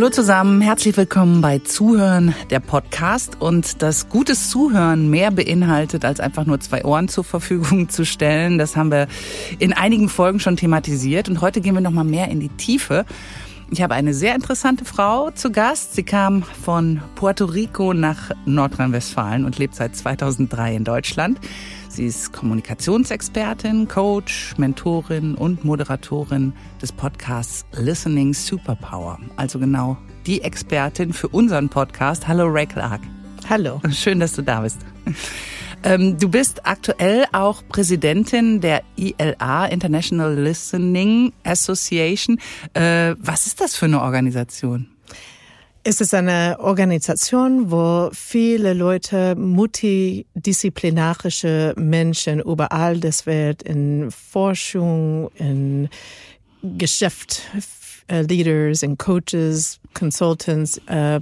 Hallo zusammen, herzlich willkommen bei Zuhören, der Podcast. Und das gutes Zuhören mehr beinhaltet, als einfach nur zwei Ohren zur Verfügung zu stellen. Das haben wir in einigen Folgen schon thematisiert. Und heute gehen wir nochmal mehr in die Tiefe. Ich habe eine sehr interessante Frau zu Gast. Sie kam von Puerto Rico nach Nordrhein-Westfalen und lebt seit 2003 in Deutschland. Sie ist Kommunikationsexpertin, Coach, Mentorin und Moderatorin des Podcasts Listening Superpower. Also genau die Expertin für unseren Podcast. Hallo Ray Clark. Hallo. Schön, dass du da bist. Ähm, du bist aktuell auch Präsidentin der ILA, International Listening Association. Äh, was ist das für eine Organisation? Es ist eine Organisation, wo viele Leute, multidisziplinarische Menschen überall das Welt in Forschung, in Geschäft, äh, Leaders, in Coaches, Consultants, äh,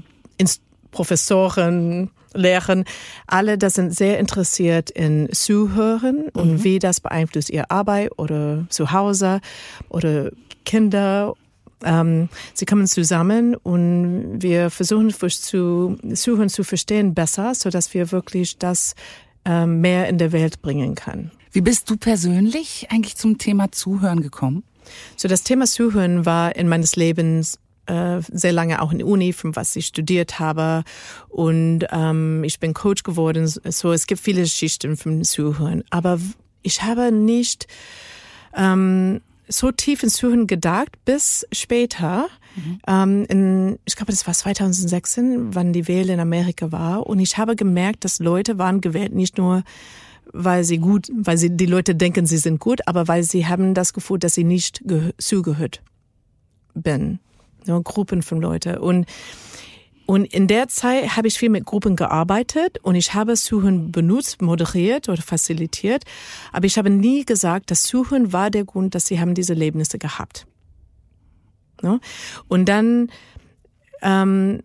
Professoren, Lehren, alle das sind sehr interessiert in Zuhören und mhm. wie das beeinflusst ihre Arbeit oder zu Hause oder Kinder ähm, sie kommen zusammen und wir versuchen zu suchen zu verstehen besser, so dass wir wirklich das ähm, mehr in der Welt bringen können. Wie bist du persönlich eigentlich zum Thema Zuhören gekommen? So das Thema Zuhören war in meines Lebens äh, sehr lange auch in der Uni, von was ich studiert habe. Und ähm, ich bin Coach geworden. So, es gibt viele Schichten vom Zuhören. Aber ich habe nicht ähm, so tief ins Zuhören gedacht, bis später. Mhm. Ähm, in, ich glaube, das war 2016, wann die Wahl in Amerika war. Und ich habe gemerkt, dass Leute waren gewählt, nicht nur weil sie gut, weil sie die Leute denken, sie sind gut, aber weil sie haben das Gefühl, dass sie nicht zugehört bin. Ja, Gruppen von Leuten. Und und in der Zeit habe ich viel mit Gruppen gearbeitet und ich habe Suchen benutzt, moderiert oder facilitiert. Aber ich habe nie gesagt, dass Suchen war der Grund, dass sie haben diese Erlebnisse gehabt. Ja? Und dann ähm,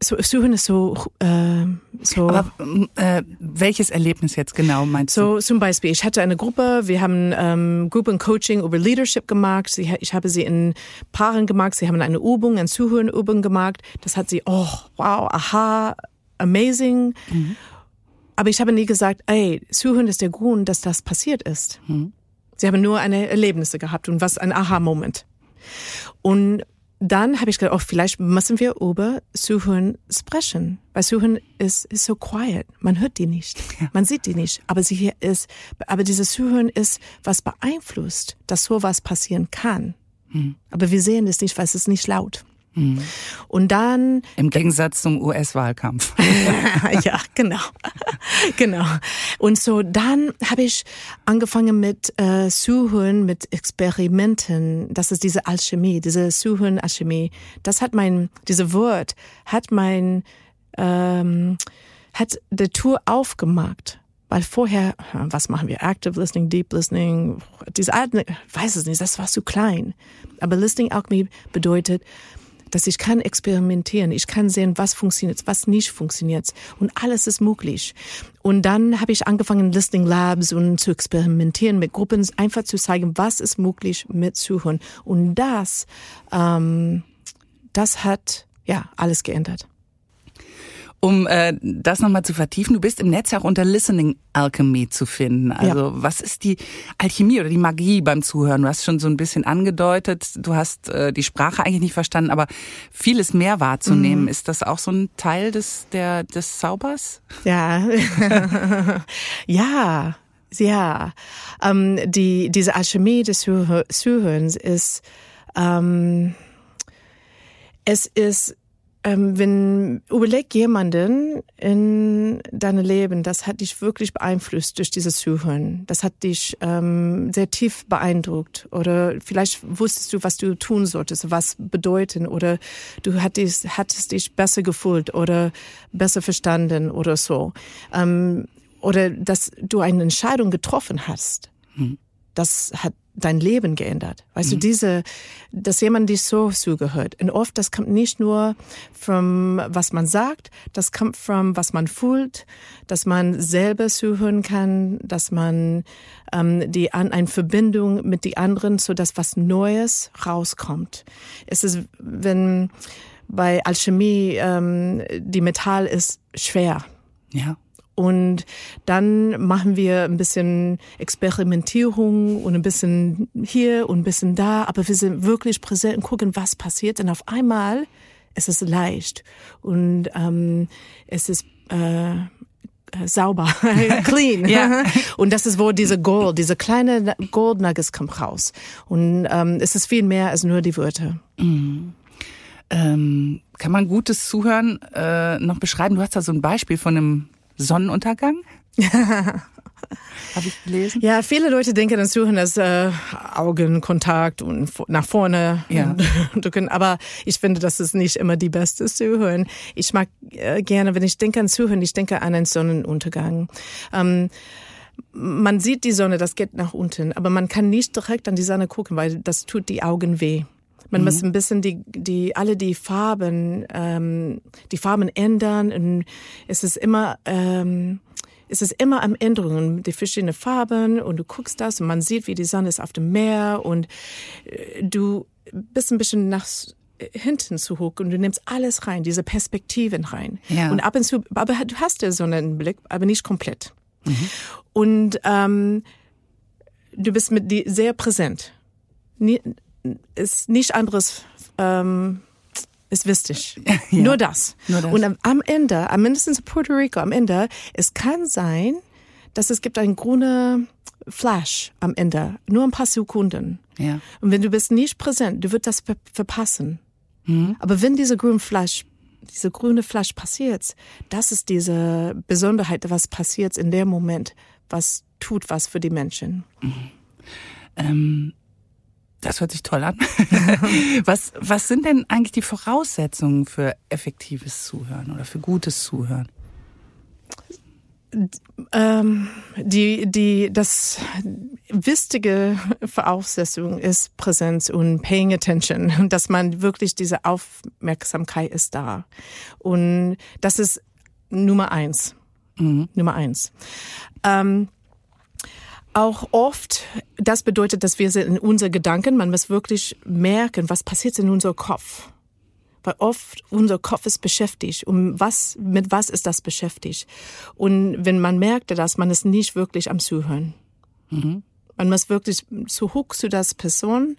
so, suchen ist so, äh, so. Aber äh, welches Erlebnis jetzt genau meinst du? So zum Beispiel, ich hatte eine Gruppe, wir haben ähm, Gruppencoaching über Leadership gemacht. Sie, ich habe sie in Paaren gemacht. Sie haben eine Übung, eine Zuhörenübung gemacht. Das hat sie, oh, wow, aha, amazing. Mhm. Aber ich habe nie gesagt, ey, Zuhören ist der Grund, dass das passiert ist. Mhm. Sie haben nur eine Erlebnisse gehabt und was ein Aha-Moment. Und dann habe ich gedacht, oh, vielleicht müssen wir über Suchen sprechen. Weil Suchen ist, ist so quiet. Man hört die nicht. Man sieht die nicht. Aber sie hier ist, aber dieses Suchen ist, was beeinflusst, dass so was passieren kann. Mhm. Aber wir sehen es nicht, weil es ist nicht laut. Mhm. Und dann. Im Gegensatz zum US-Wahlkampf. ja, genau. genau. Und so dann habe ich angefangen mit äh, Suchen, mit Experimenten. Das ist diese Alchemie, diese Suchen-Alchemie. Das hat mein, diese Wort hat mein, ähm, hat die Tour aufgemacht. Weil vorher, was machen wir? Active Listening, Deep Listening, diese alten, weiß es nicht, das war zu klein. Aber Listening Alchemy bedeutet, dass ich kann experimentieren, ich kann sehen, was funktioniert, was nicht funktioniert und alles ist möglich. Und dann habe ich angefangen, Listening Labs und zu experimentieren mit Gruppen, einfach zu zeigen, was ist möglich mit Suchen. Und das, ähm, das hat ja alles geändert. Um äh, das nochmal zu vertiefen, du bist im Netz auch unter Listening Alchemy zu finden. Also ja. was ist die Alchemie oder die Magie beim Zuhören? Du hast schon so ein bisschen angedeutet, du hast äh, die Sprache eigentlich nicht verstanden, aber vieles mehr wahrzunehmen. Mhm. Ist das auch so ein Teil des, der, des Zaubers? Ja. ja. Ja, ähm, die, diese Alchemie des Zuhörens ist, ähm, es ist ähm, wenn überleg jemanden in deinem Leben, das hat dich wirklich beeinflusst durch dieses Zuhören. Das hat dich ähm, sehr tief beeindruckt oder vielleicht wusstest du, was du tun solltest, was bedeuten oder du hattest, hattest dich besser gefühlt oder besser verstanden oder so. Ähm, oder dass du eine Entscheidung getroffen hast. Hm. Das hat dein Leben geändert. Weißt mhm. du, diese, dass jemand dich so zugehört. Und oft, das kommt nicht nur vom, was man sagt, das kommt vom, was man fühlt, dass man selber zuhören kann, dass man ähm, die an eine Verbindung mit die anderen, so dass was Neues rauskommt. Es ist, wenn bei Alchemie, ähm, die Metall ist schwer. Ja. Und dann machen wir ein bisschen Experimentierung und ein bisschen hier und ein bisschen da, aber wir sind wirklich präsent und gucken, was passiert. Und auf einmal ist es leicht und ähm, es ist äh, sauber, clean. Ja. Und das ist, wo diese Gold, diese kleine Gold Nuggets kommt raus. Und ähm, es ist viel mehr als nur die Wörter. Mhm. Ähm, kann man gutes Zuhören äh, noch beschreiben? Du hast da so ein Beispiel von einem Sonnenuntergang? Habe ich gelesen? Ja, viele Leute denken an Zuhören als äh, Augenkontakt und nach vorne. Ja. drücken. Aber ich finde, das ist nicht immer die beste Zuhören. Ich mag äh, gerne, wenn ich denke an Zuhören, ich denke an einen Sonnenuntergang. Ähm, man sieht die Sonne, das geht nach unten, aber man kann nicht direkt an die Sonne gucken, weil das tut die Augen weh. Man mhm. muss ein bisschen die, die, alle die Farben, ähm, die Farben ändern und es ist immer, ähm, es ist immer am Änderungen, die verschiedenen Farben und du guckst das und man sieht, wie die Sonne ist auf dem Meer und äh, du bist ein bisschen nach hinten zu hoch und du nimmst alles rein, diese Perspektiven rein. Ja. Und ab und zu, aber du hast ja so einen Blick, aber nicht komplett. Mhm. Und ähm, du bist mit die sehr präsent. Nie, ist nicht anderes ähm, ist wichtig. Ja. Nur, das. Nur das. Und am, am Ende, am mindestens in Puerto Rico, am Ende, es kann sein, dass es gibt einen grünen Flash am Ende, nur ein paar Sekunden. Ja. Und wenn du bist nicht präsent, du wirst das ver verpassen. Mhm. Aber wenn dieser grüne Flash, diese grüne Flash passiert, das ist diese Besonderheit, was passiert in dem Moment, was tut was für die Menschen. Mhm. Ähm, das hört sich toll an. was, was sind denn eigentlich die Voraussetzungen für effektives Zuhören oder für gutes Zuhören? Ähm, die, die, das wichtige Voraussetzung ist Präsenz und paying attention und dass man wirklich diese Aufmerksamkeit ist da. Und das ist Nummer eins. Mhm. Nummer eins. Ähm, auch oft, das bedeutet, dass wir sind in unseren Gedanken, man muss wirklich merken, was passiert in unserem Kopf. Weil oft unser Kopf ist beschäftigt. Und was, mit was ist das beschäftigt? Und wenn man merkte das, man ist nicht wirklich am Zuhören. Mhm. Man muss wirklich zu hoch zu das Person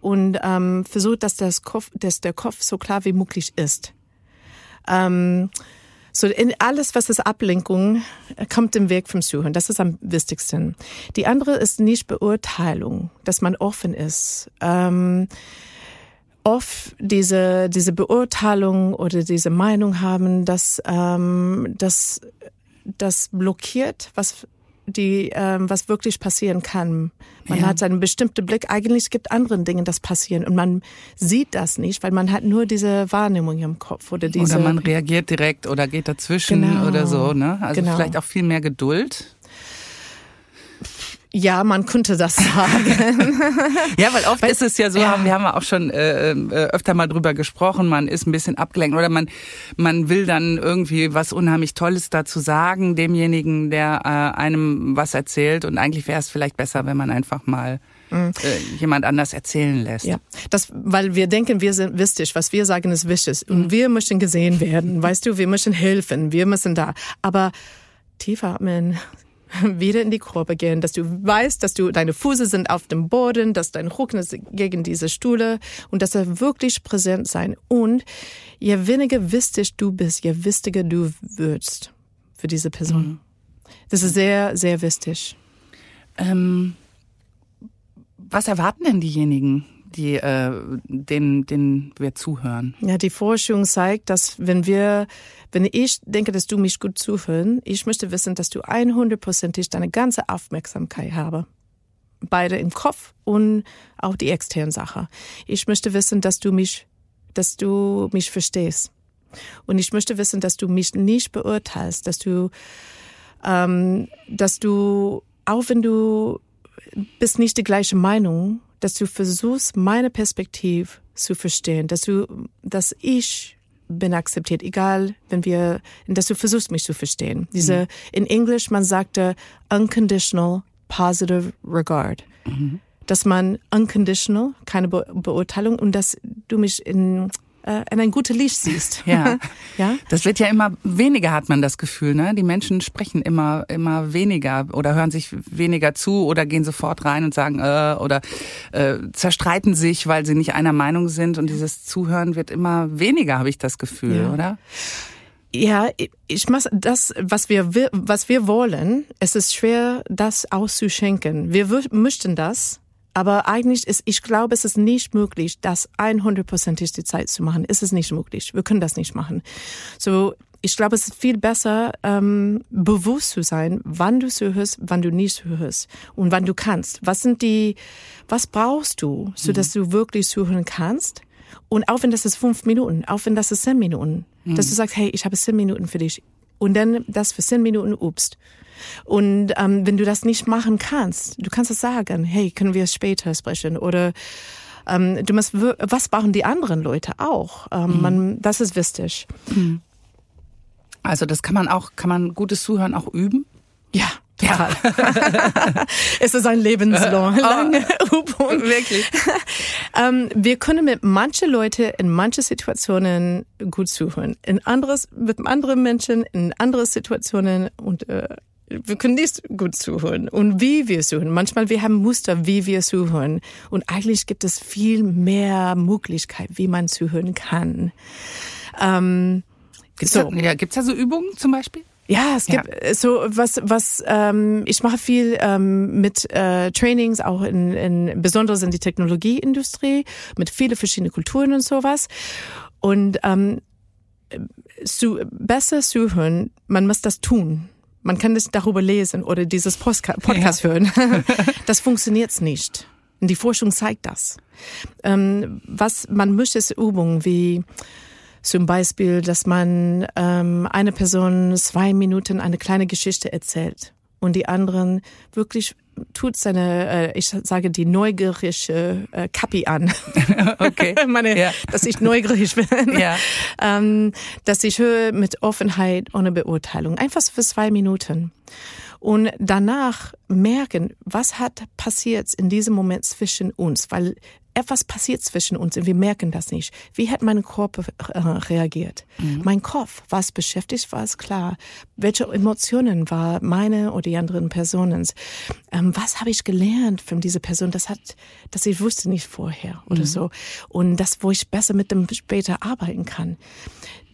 und ähm, versucht, dass, das Kopf, dass der Kopf so klar wie möglich ist. Ähm, so in alles, was ist Ablenkung, kommt im Weg vom Zuhören. Das ist am wichtigsten. Die andere ist nicht Beurteilung, dass man offen ist. Ähm, oft diese, diese Beurteilung oder diese Meinung haben, dass ähm, das, das blockiert, was die, ähm, was wirklich passieren kann. Man Ja. hat seinen bestimmten Blick. Eigentlich gibt andere Dinge, das passieren und man sieht das nicht, weil man hat nur diese Wahrnehmung im Kopf oder diese. Oder man reagiert direkt oder geht dazwischen Genau. oder so, ne? Also Genau. vielleicht auch viel mehr Geduld. Ja, man könnte das sagen. Ja, weil oft Weil- ist es ja so, ja. wir haben ja auch schon äh, äh, öfter mal drüber gesprochen, man ist ein bisschen abgelenkt oder man man will dann irgendwie was unheimlich Tolles dazu sagen, demjenigen, der äh, einem was erzählt und eigentlich wäre es vielleicht besser, wenn man einfach mal äh, jemand anders erzählen lässt. Mhm. Ja, das, weil wir denken, wir sind wichtig. Was wir sagen, ist wichtig. Und wir möchten gesehen werden. Weißt du, wir möchten helfen. Wir müssen da. Aber tief atmen, wieder in die Gruppe gehen, dass du weißt, dass du, deine Füße sind auf dem Boden, dass dein Rücken ist gegen diese Stühle und dass er wirklich präsent sein. Und je weniger wichtig du bist, je wichtiger du wirst für diese Person. Das ist sehr, sehr wichtig. Ähm, was erwarten denn diejenigen, die äh, den, den wir zuhören? Ja, die Forschung zeigt, dass wenn wir, wenn ich denke, dass du mich gut zuhören, ich möchte wissen, dass du 100%ig deine ganze Aufmerksamkeit habe. Beide im Kopf und auch die externen Sache. Ich möchte wissen, dass du mich, dass du mich verstehst. Und ich möchte wissen, dass du mich nicht beurteilst, dass du, ähm, dass du, auch wenn du bist nicht die gleiche Meinung, dass du versuchst, meine Perspektive zu verstehen, dass du, dass ich bin akzeptiert, egal, wenn wir, dass du versuchst, mich zu verstehen. Diese, in Englisch, man sagte unconditional positive regard. Dass man unconditional, keine Be Beurteilung und dass du mich in, äh, in ein gutes Licht siehst. Ja. ja. Das wird ja immer weniger, hat man das Gefühl. Ne? Die Menschen sprechen immer, immer weniger oder hören sich weniger zu oder gehen sofort rein und sagen äh, oder äh, zerstreiten sich, weil sie nicht einer Meinung sind. Und dieses Zuhören wird immer weniger, habe ich das Gefühl, ja. oder? Ja, ich muss das, was wir, was wir wollen, es ist schwer, das auszuschenken. Wir möchten das, aber eigentlich ist, ich glaube, es ist nicht möglich, das 100%ig die Zeit zu machen. Es ist nicht möglich. Wir können das nicht machen. So, ich glaube, es ist viel besser, ähm, bewusst zu sein, wann du zuhörst, wann du nicht zuhörst und wann du kannst. Was sind die, was brauchst du, so dass mhm. du wirklich zuhören kannst? Und auch wenn das ist fünf Minuten, auch wenn das ist zehn Minuten, mhm. dass du sagst, hey, ich habe zehn Minuten für dich. Und dann das für zehn Minuten upst. Und ähm, wenn du das nicht machen kannst, du kannst es sagen, hey, können wir es später sprechen oder ähm, du musst, was brauchen die anderen Leute auch? Ähm, mhm. man, das ist wichtig. Mhm. Also das kann man auch, kann man gutes Zuhören auch üben? Ja. Total. Ja. es ist ein lebenslange oh, Übung. Wirklich. ähm, wir können mit manchen Leuten in manchen Situationen gut zuhören. In anderes, mit anderen Menschen in andere Situationen und äh, wir können nicht gut zuhören und wie wir zuhören. Manchmal wir haben Muster, wie wir zuhören. Und eigentlich gibt es viel mehr Möglichkeit, wie man zuhören kann. Ähm, gibt's so. da, ja, gibt's da so Übungen zum Beispiel? Ja, es gibt ja. so was, was ähm, ich mache viel ähm, mit äh, Trainings, auch in, in besonders in die Technologieindustrie, mit viele verschiedene Kulturen und sowas. Und ähm, zu, besser zuhören, man muss das tun. Man kann das darüber lesen oder dieses Podcast ja. hören. das funktioniert nicht. Und die Forschung zeigt das. Ähm, was man möchte, ist Übungen wie zum Beispiel, dass man ähm, eine Person zwei Minuten eine kleine Geschichte erzählt und die anderen wirklich tut seine, äh, ich sage die neugierige äh, Kappi an. Okay. Meine, ja. dass ich neugierig bin. Ja. ähm, dass ich höre mit Offenheit ohne Beurteilung. Einfach für zwei Minuten. Und danach merken, was hat passiert in diesem Moment zwischen uns, weil etwas passiert zwischen uns und wir merken das nicht. Wie hat mein Körper äh, reagiert? Mhm. Mein Kopf, was beschäftigt, war es klar. Welche Emotionen war meine oder die anderen Personen? Ähm, was habe ich gelernt von dieser Person? Das hat, das ich wusste nicht vorher oder mhm. so. Und das, wo ich besser mit dem später arbeiten kann.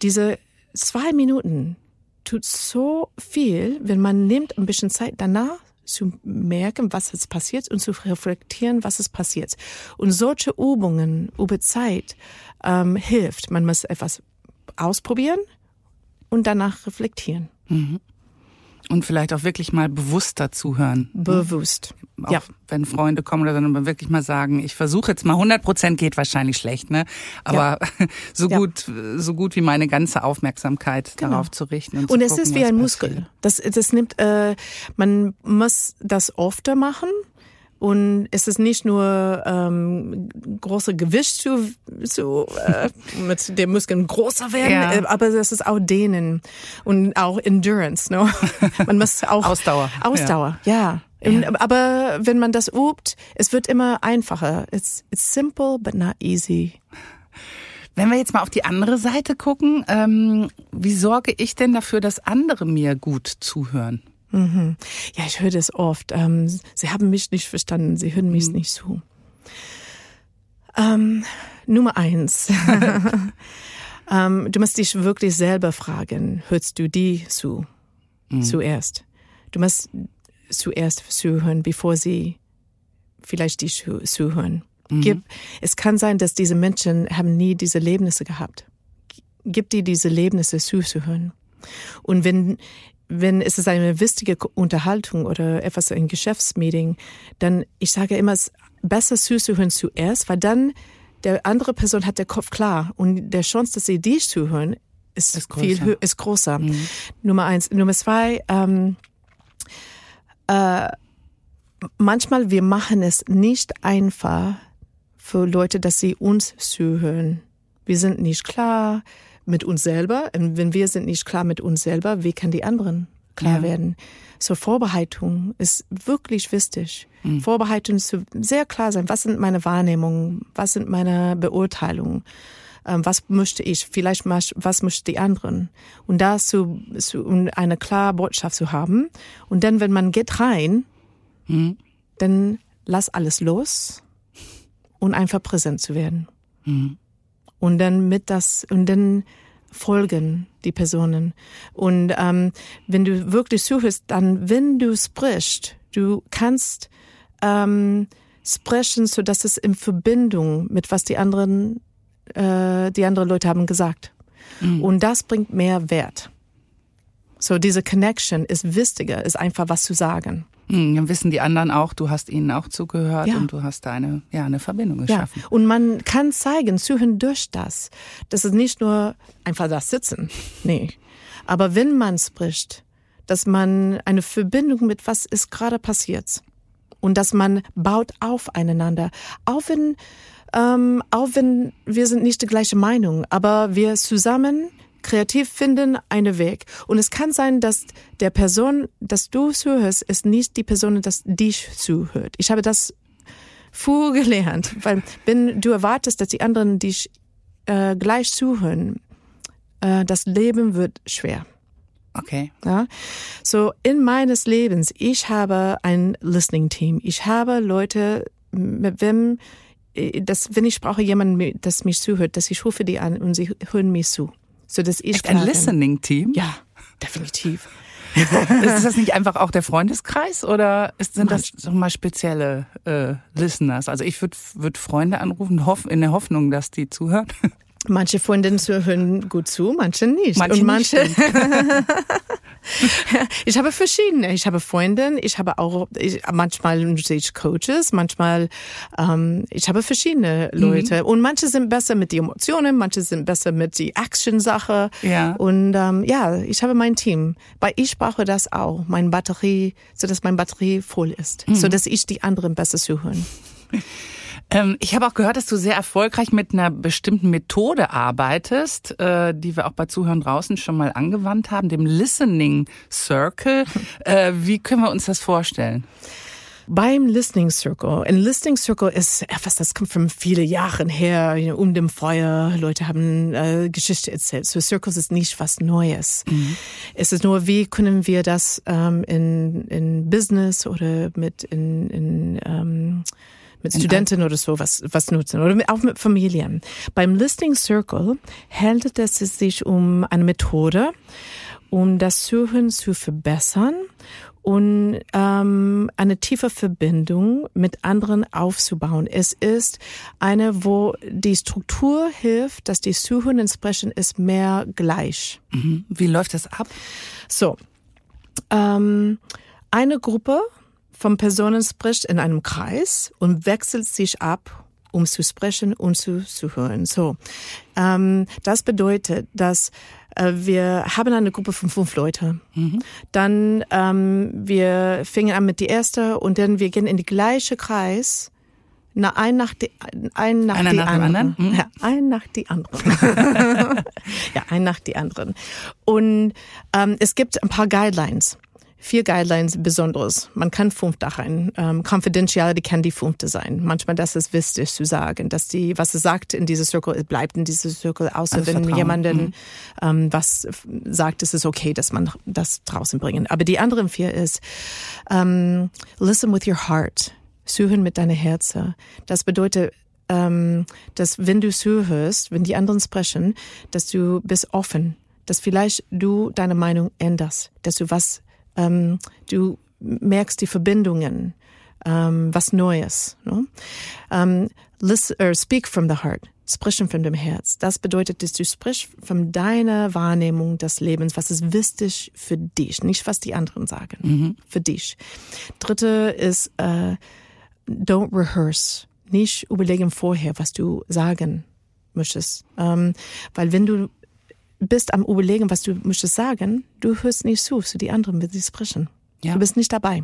Diese zwei Minuten tut so viel, wenn man nimmt ein bisschen Zeit danach zu merken, was ist passiert und zu reflektieren, was ist passiert. Und solche Übungen über Zeit ähm, hilft. Man muss etwas ausprobieren und danach reflektieren. Mhm. Und vielleicht auch wirklich mal bewusster zuhören. Ne? Bewusst. Auch ja. Wenn Freunde kommen oder dann wirklich mal sagen, ich versuche jetzt mal 100 Prozent geht wahrscheinlich schlecht, ne? Aber ja. so gut, ja. so gut wie meine ganze Aufmerksamkeit genau. darauf zu richten. Und, und es gucken, ist wie ein Muskel. Das, das nimmt, äh, man muss das öfter machen und es ist nicht nur ähm, große Gewicht zu, zu äh, mit den Muskeln größer werden, ja. äh, aber es ist auch Dehnen und auch Endurance. No? Man muss auch Ausdauer. Ausdauer, ja. ja. ja. Aber wenn man das übt, es wird immer einfacher. It's, it's simple, but not easy. Wenn wir jetzt mal auf die andere Seite gucken, ähm, wie sorge ich denn dafür, dass andere mir gut zuhören? Mhm. Ja, ich höre das oft. Ähm, sie haben mich nicht verstanden, sie hören mich mhm. nicht zu. Ähm, Nummer eins. ähm, du musst dich wirklich selber fragen, hörst du die zu? Mhm. Zuerst. Du musst zuerst zuhören, bevor sie vielleicht dich zuhören. Mhm. Gib, es kann sein, dass diese Menschen haben nie diese Erlebnisse gehabt. Gib dir diese Erlebnisse zuzuhören. Und wenn wenn es ist eine wichtige Unterhaltung oder etwas ein Geschäftsmeeting, dann ich sage immer, es ist besser zuzuhören zuerst, weil dann der andere Person hat der Kopf klar und der Chance, dass sie dich zuhören, ist, ist viel größer. ist größer. Mhm. Nummer eins. Nummer zwei. Ähm, äh, manchmal wir machen es nicht einfach für Leute, dass sie uns zuhören. Wir sind nicht klar mit uns selber. Und wenn wir sind nicht klar mit uns selber, wie kann die anderen klar ja. werden? So Vorbereitung ist wirklich wichtig. Mhm. Vorbereitung zu sehr klar sein. Was sind meine Wahrnehmungen? Was sind meine Beurteilungen? ähm, was möchte ich, vielleicht was möchte die anderen. Und da zu, zu um eine klare Botschaft zu haben. Und dann, wenn man geht rein, mhm. dann lass alles los und einfach präsent zu werden. Mhm. Und dann mit das, und dann folgen die Personen. Und ähm, wenn du wirklich suchst, dann, wenn du sprichst, du kannst ähm, sprechen, so dass es in Verbindung mit was die anderen, äh, die anderen Leute haben gesagt. Mhm. Und das bringt mehr Wert. So diese Connection ist wichtiger, ist einfach was zu sagen. Mhm, dann wissen die anderen auch, du hast ihnen auch zugehört ja. und du hast da eine, ja, eine Verbindung geschaffen. Ja. Und man kann zeigen, zuhören durch das. Das ist nicht nur einfach das Sitzen. Nee. Aber wenn man spricht, dass man eine Verbindung mit was ist gerade passiert und dass man baut aufeinander, auch wenn ähm, auch wenn wir sind nicht die gleiche Meinung, aber wir zusammen kreativ finden einen Weg. Und es kann sein, dass der Person, dass du zuhörst, ist nicht die Person, dass dich zuhört. Ich habe das früh gelernt, weil wenn du erwartest, dass die anderen dich äh, gleich zuhören, äh, das Leben wird schwer. Okay. Ja. So in meines Lebens, ich habe ein Listening Team. Ich habe Leute, mit wem, äh, das, wenn ich brauche jemanden, das mich zuhört, dass ich rufe die an und sie hören mich zu. So ich Echt ein Listening Team? Ja, definitiv. ist das nicht einfach auch der Freundeskreis oder ist, sind das mal spezielle äh, Listeners? Also ich würde würd Freunde anrufen, hoff, in der Hoffnung, dass die zuhören. Manche Freundinnen hören gut zu, manche nicht. Manche und manche. Nicht ich habe verschiedene. Ich habe Freundinnen, ich habe auch, ich, manchmal sehe ich Coaches, manchmal, ähm, ich habe verschiedene Leute. Mhm. Und manche sind besser mit den Emotionen, manche sind besser mit die Action-Sache. Ja. Und ähm, ja, ich habe mein Team. Weil ich brauche das auch, meine Batterie, so dass meine Batterie voll ist, mhm. so dass ich die anderen besser zuhören. Ähm, ich habe auch gehört, dass du sehr erfolgreich mit einer bestimmten Methode arbeitest, äh, die wir auch bei Zuhören draußen schon mal angewandt haben, dem Listening Circle. Äh, wie können wir uns das vorstellen? Beim Listening Circle. Ein Listening Circle ist etwas, das kommt von vielen Jahren her, um dem Feuer. Leute haben äh, Geschichte erzählt. So Circles ist nicht was Neues. Mhm. Es ist nur, wie können wir das ähm, in, in Business oder mit in, in ähm, mit Studenten oder so was, was nutzen oder auch mit Familien. Beim Listing Circle handelt es sich um eine Methode, um das Suchen zu verbessern und ähm, eine tiefe Verbindung mit anderen aufzubauen. Es ist eine, wo die Struktur hilft, dass die Suchen und Sprechen ist mehr gleich. Mhm. Wie läuft das ab? So, ähm, eine Gruppe von Personen spricht in einem Kreis und wechselt sich ab, um zu sprechen und zu, zu hören. So, ähm, das bedeutet, dass äh, wir haben eine Gruppe von fünf Leute. Mhm. Dann ähm, wir fingen an mit die erste und dann wir gehen in die gleiche Kreis. Na, ein nach die, ein nach Einer die nach anderen. anderen? Mhm. Ja, ein nach die anderen. ja, ein nach die anderen. Und ähm, es gibt ein paar Guidelines vier Guidelines Besonderes. Man kann fünf da rein. Ähm, Confidentiality kann die fünfte sein. Manchmal das ist wichtig zu sagen, dass die, was es sagt in dieser Circle, bleibt in dieser Circle, außer Alles wenn Vertrauen. jemanden Mhm. ähm, was sagt, ist es okay, dass man das draußen bringen. Aber die anderen vier ist ähm, listen with your heart. Suchen mit deinem Herzen. Das bedeutet, ähm, dass wenn du zuhörst, wenn die anderen sprechen, dass du bist offen, dass vielleicht du deine Meinung änderst, dass du was ähm, du merkst die Verbindungen, ähm, was Neues. Ne? Ähm, listen, or speak from the heart, sprechen von dem Herz. Das bedeutet, dass du sprichst von deiner Wahrnehmung des Lebens, was ist wichtig für dich, nicht was die anderen sagen, Mhm. für dich. Dritte ist, äh, don't rehearse, nicht überlegen vorher, was du sagen möchtest. Ähm, weil wenn du bist am Überlegen, was du möchtest sagen, du hörst nicht zu, zu die anderen, wenn sie sprechen. Ja. Du bist nicht dabei.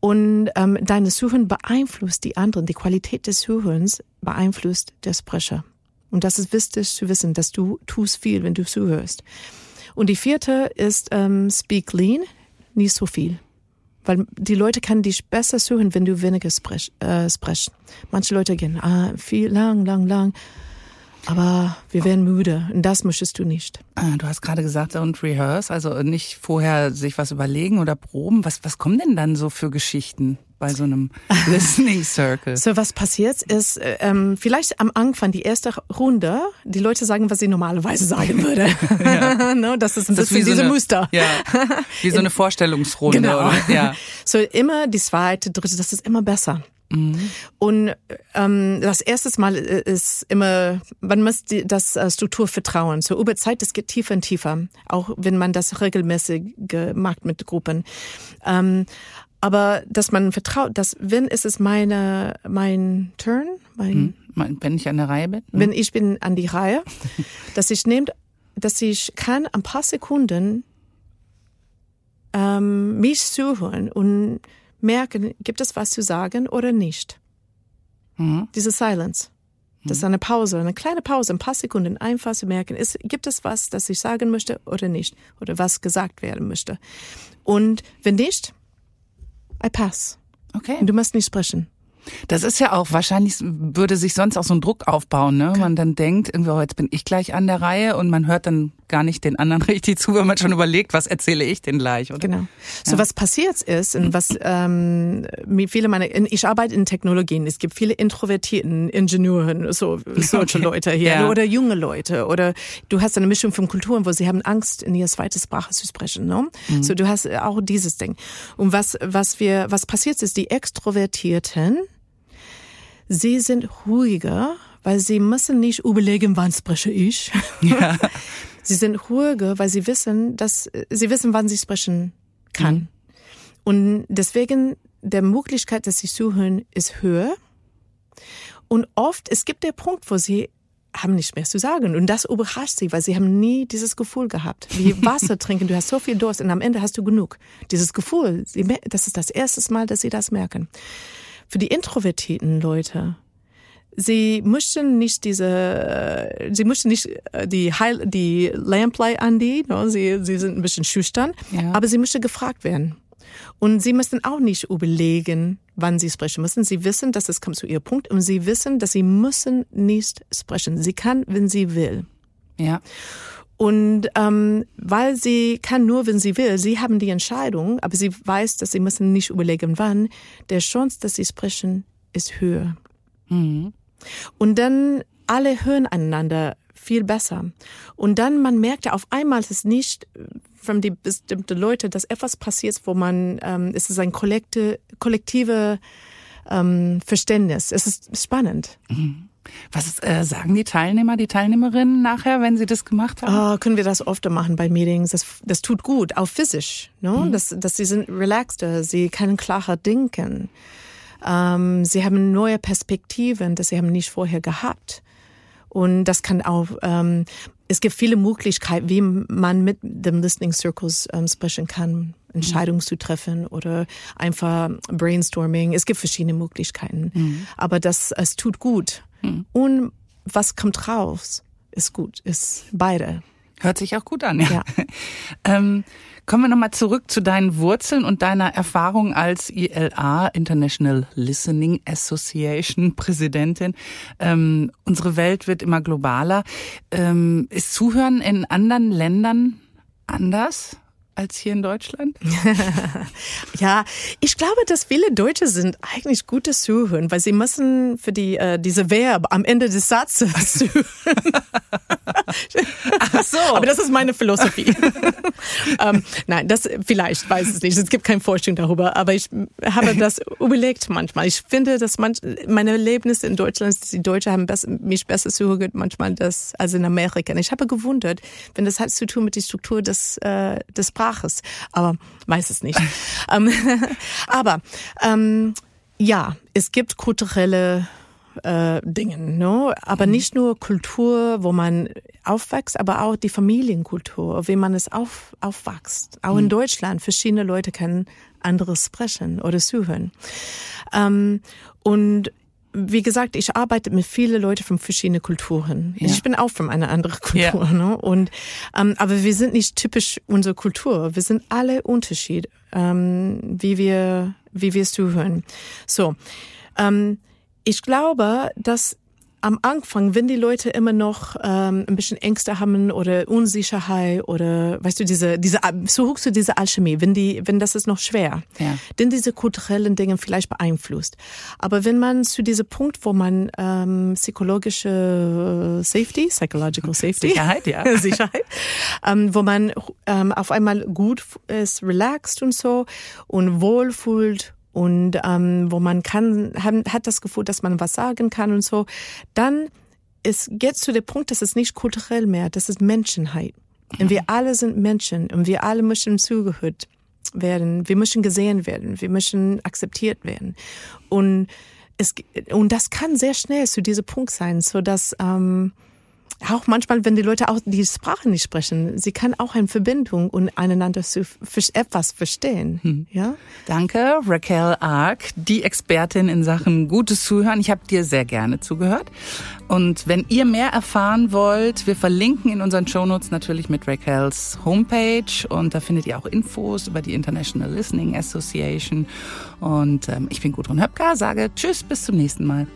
Und ähm, deine Suchen beeinflusst die anderen. Die Qualität des Zuhörens beeinflusst der Sprecher. Und das ist wichtig zu wissen, dass du tust viel, wenn du zuhörst. Und die vierte ist ähm, Speak Lean, nicht so viel. Weil die Leute können dich besser zuhören, wenn du weniger sprech, äh, sprichst. Manche Leute gehen ah, viel, lang, lang, lang. Aber wir werden müde und das möchtest du nicht. Ah, du hast gerade gesagt, don't rehearse, also nicht vorher sich was überlegen oder proben. Was, was kommen denn dann so für Geschichten? bei so einem Listening Circle. So, was passiert ist, ähm, vielleicht am Anfang, die erste Runde, die Leute sagen, was sie normalerweise sagen würde. ja. no, das ist ein das bisschen ist diese so eine, Muster. Ja, wie so eine Vorstellungsrunde. Genau. Oder? Ja. So immer die zweite, dritte, das ist immer besser. Mhm. Und ähm, das erste Mal ist immer, man muss die, das äh, Struktur vertrauen. So über Zeit, das geht tiefer und tiefer, auch wenn man das regelmäßig macht mit Gruppen. Ähm, aber dass man vertraut, dass wenn ist es meine mein Turn, mein, hm. wenn ich an der Reihe bin, hm. wenn ich bin an die Reihe, dass ich nehmt, dass ich kann ein paar Sekunden ähm, mich zuhören und merken, gibt es was zu sagen oder nicht. Mhm. Diese Silence. Das ist eine Pause, eine kleine Pause, ein paar Sekunden, einfach zu merken, ist, gibt es was, das ich sagen möchte oder nicht, oder was gesagt werden möchte. Und wenn nicht, I pass. Okay. Und du musst nicht sprechen. Das ist ja auch, wahrscheinlich würde sich sonst auch so ein Druck aufbauen, ne? Man dann denkt, irgendwie, oh, jetzt bin ich gleich an der Reihe und man hört dann gar nicht den anderen richtig zu, wenn man schon überlegt, was erzähle ich denn gleich, oder? Genau. So ja. was passiert ist und was ähm, viele meine, ich arbeite in Technologien, es gibt viele introvertierten Ingenieuren, so solche okay. Leute hier, ja. oder junge Leute, oder du hast eine Mischung von Kulturen, wo sie haben Angst, in ihre zweite Sprache zu sprechen, ne? Mhm. So du hast auch dieses Ding. Und was, was wir, was passiert ist, die Extrovertierten, sie sind ruhiger, weil sie müssen nicht überlegen, wann spreche ich. Ja. sie sind ruhiger, weil sie wissen, dass sie wissen, wann sie sprechen kann. Mhm. Und deswegen der Möglichkeit, dass sie zuhören, ist höher. Und oft, es gibt der Punkt, wo sie haben nicht mehr zu sagen. Und das überrascht sie, weil sie haben nie dieses Gefühl gehabt. Wie Wasser trinken, du hast so viel Durst und am Ende hast du genug. Dieses Gefühl, das ist das erste Mal, dass sie das merken für die introvertierten Leute. Sie möchten nicht diese, sie möchten nicht äh, die Heil, die Lamplight an die, no? sie, sie sind ein bisschen schüchtern, ja. aber sie möchten gefragt werden. Und sie müssen auch nicht überlegen, wann sie sprechen müssen. Sie wissen, dass es kommt zu ihr Punkt und sie wissen, dass sie müssen nicht sprechen. Sie kann, wenn sie will. Ja. Und ähm, weil sie kann nur, wenn sie will, sie haben die Entscheidung, aber sie weiß, dass sie müssen nicht überlegen, wann, der Chance, dass sie sprechen, ist höher. Mhm. Und dann alle hören einander viel besser. Und dann man merkt ja auf einmal, es ist nicht von die bestimmte Leute, dass etwas passiert, wo man, ähm, es ist ein kollektive, kollektive ähm, Verständnis. Es ist spannend. Mhm. Was äh, sagen die Teilnehmer, die Teilnehmerinnen nachher, wenn sie das gemacht haben? Oh, können wir das öfter machen bei Meetings? Das, das tut gut, auch physisch. Ne? Mhm. Das, dass sie sind relaxter, sie können klarer denken. Ähm, sie haben neue Perspektiven, das sie haben nicht vorher gehabt. Und das kann auch, ähm, es gibt viele Möglichkeiten, wie man mit dem Listening Circles ähm, sprechen kann, Entscheidungen mhm. zu treffen oder einfach Brainstorming. Es gibt verschiedene Möglichkeiten. Mhm. Aber das, es tut gut. Mhm. Und was kommt raus, ist gut, ist beide. Hört sich auch gut an, ja. ja. ähm, kommen wir nochmal zurück zu deinen Wurzeln und deiner Erfahrung als ILA, International Listening Association Präsidentin. Ähm, unsere Welt wird immer globaler. Ähm, ist Zuhören in anderen Ländern anders? als hier in Deutschland? ja, ich glaube, dass viele Deutsche sind eigentlich gute Zuhören, weil sie müssen für die äh, diese Verb am Ende des Satzes zuhören. So. Aber das ist meine Philosophie. ähm, nein, das vielleicht weiß es nicht. Es gibt keine Forschung darüber, aber ich habe das überlegt manchmal. Ich finde, dass manch, meine Erlebnisse in Deutschland, die Deutschen haben besser, mich besser zugehört manchmal das als in Amerika. Und ich habe gewundert, wenn das hat zu tun mit der Struktur des äh, des Sprach Spraches, aber weiß es nicht. ähm, aber ähm, ja, es gibt kulturelle äh, Dinge, ne? aber mhm. nicht nur Kultur, wo man aufwächst, aber auch die Familienkultur, wie man es auf, aufwächst. Auch mhm. in Deutschland, verschiedene Leute können anderes sprechen oder zuhören. Ähm, und wie gesagt, ich arbeite mit vielen Leuten von verschiedenen Kulturen. Ja. Ich bin auch von einer anderen Kultur. Ja. Ne? Und, ähm, aber wir sind nicht typisch unsere Kultur. Wir sind alle Unterschied, ähm, wie wir, wie wir es zuhören. So, ähm, ich glaube, dass am Anfang, wenn die Leute immer noch ähm, ein bisschen Ängste haben oder Unsicherheit oder weißt du diese diese so hochst du diese Alchemie, wenn die wenn das ist noch schwer, ja. denn diese kulturellen Dinge vielleicht beeinflusst. Aber wenn man zu diesem Punkt, wo man ähm, psychologische Safety, psychological Safety, Sicherheit, ja, Sicherheit, ähm, wo man ähm, auf einmal gut ist, relaxed und so und wohlfühlt und ähm, wo man kann, hat, das Gefühl, dass man was sagen kann und so, dann ist jetzt zu dem Punkt, dass es nicht kulturell mehr, das ist Menschenheit. Und wir alle sind Menschen und wir alle müssen zugehört werden, wir müssen gesehen werden, wir müssen akzeptiert werden. Und es, und das kann sehr schnell zu diesem Punkt sein, so dass ähm, auch manchmal, wenn die Leute auch die Sprache nicht sprechen, sie kann auch eine Verbindung und einander zu etwas verstehen. Hm. Ja? Danke, Raquel Ark, die Expertin in Sachen gutes Zuhören. Ich habe dir sehr gerne zugehört. Und wenn ihr mehr erfahren wollt, wir verlinken in unseren Shownotes natürlich mit Raquels Homepage und da findet ihr auch Infos über die International Listening Association. Und ähm, ich bin Gudrun Höpker, sage Tschüss, bis zum nächsten Mal.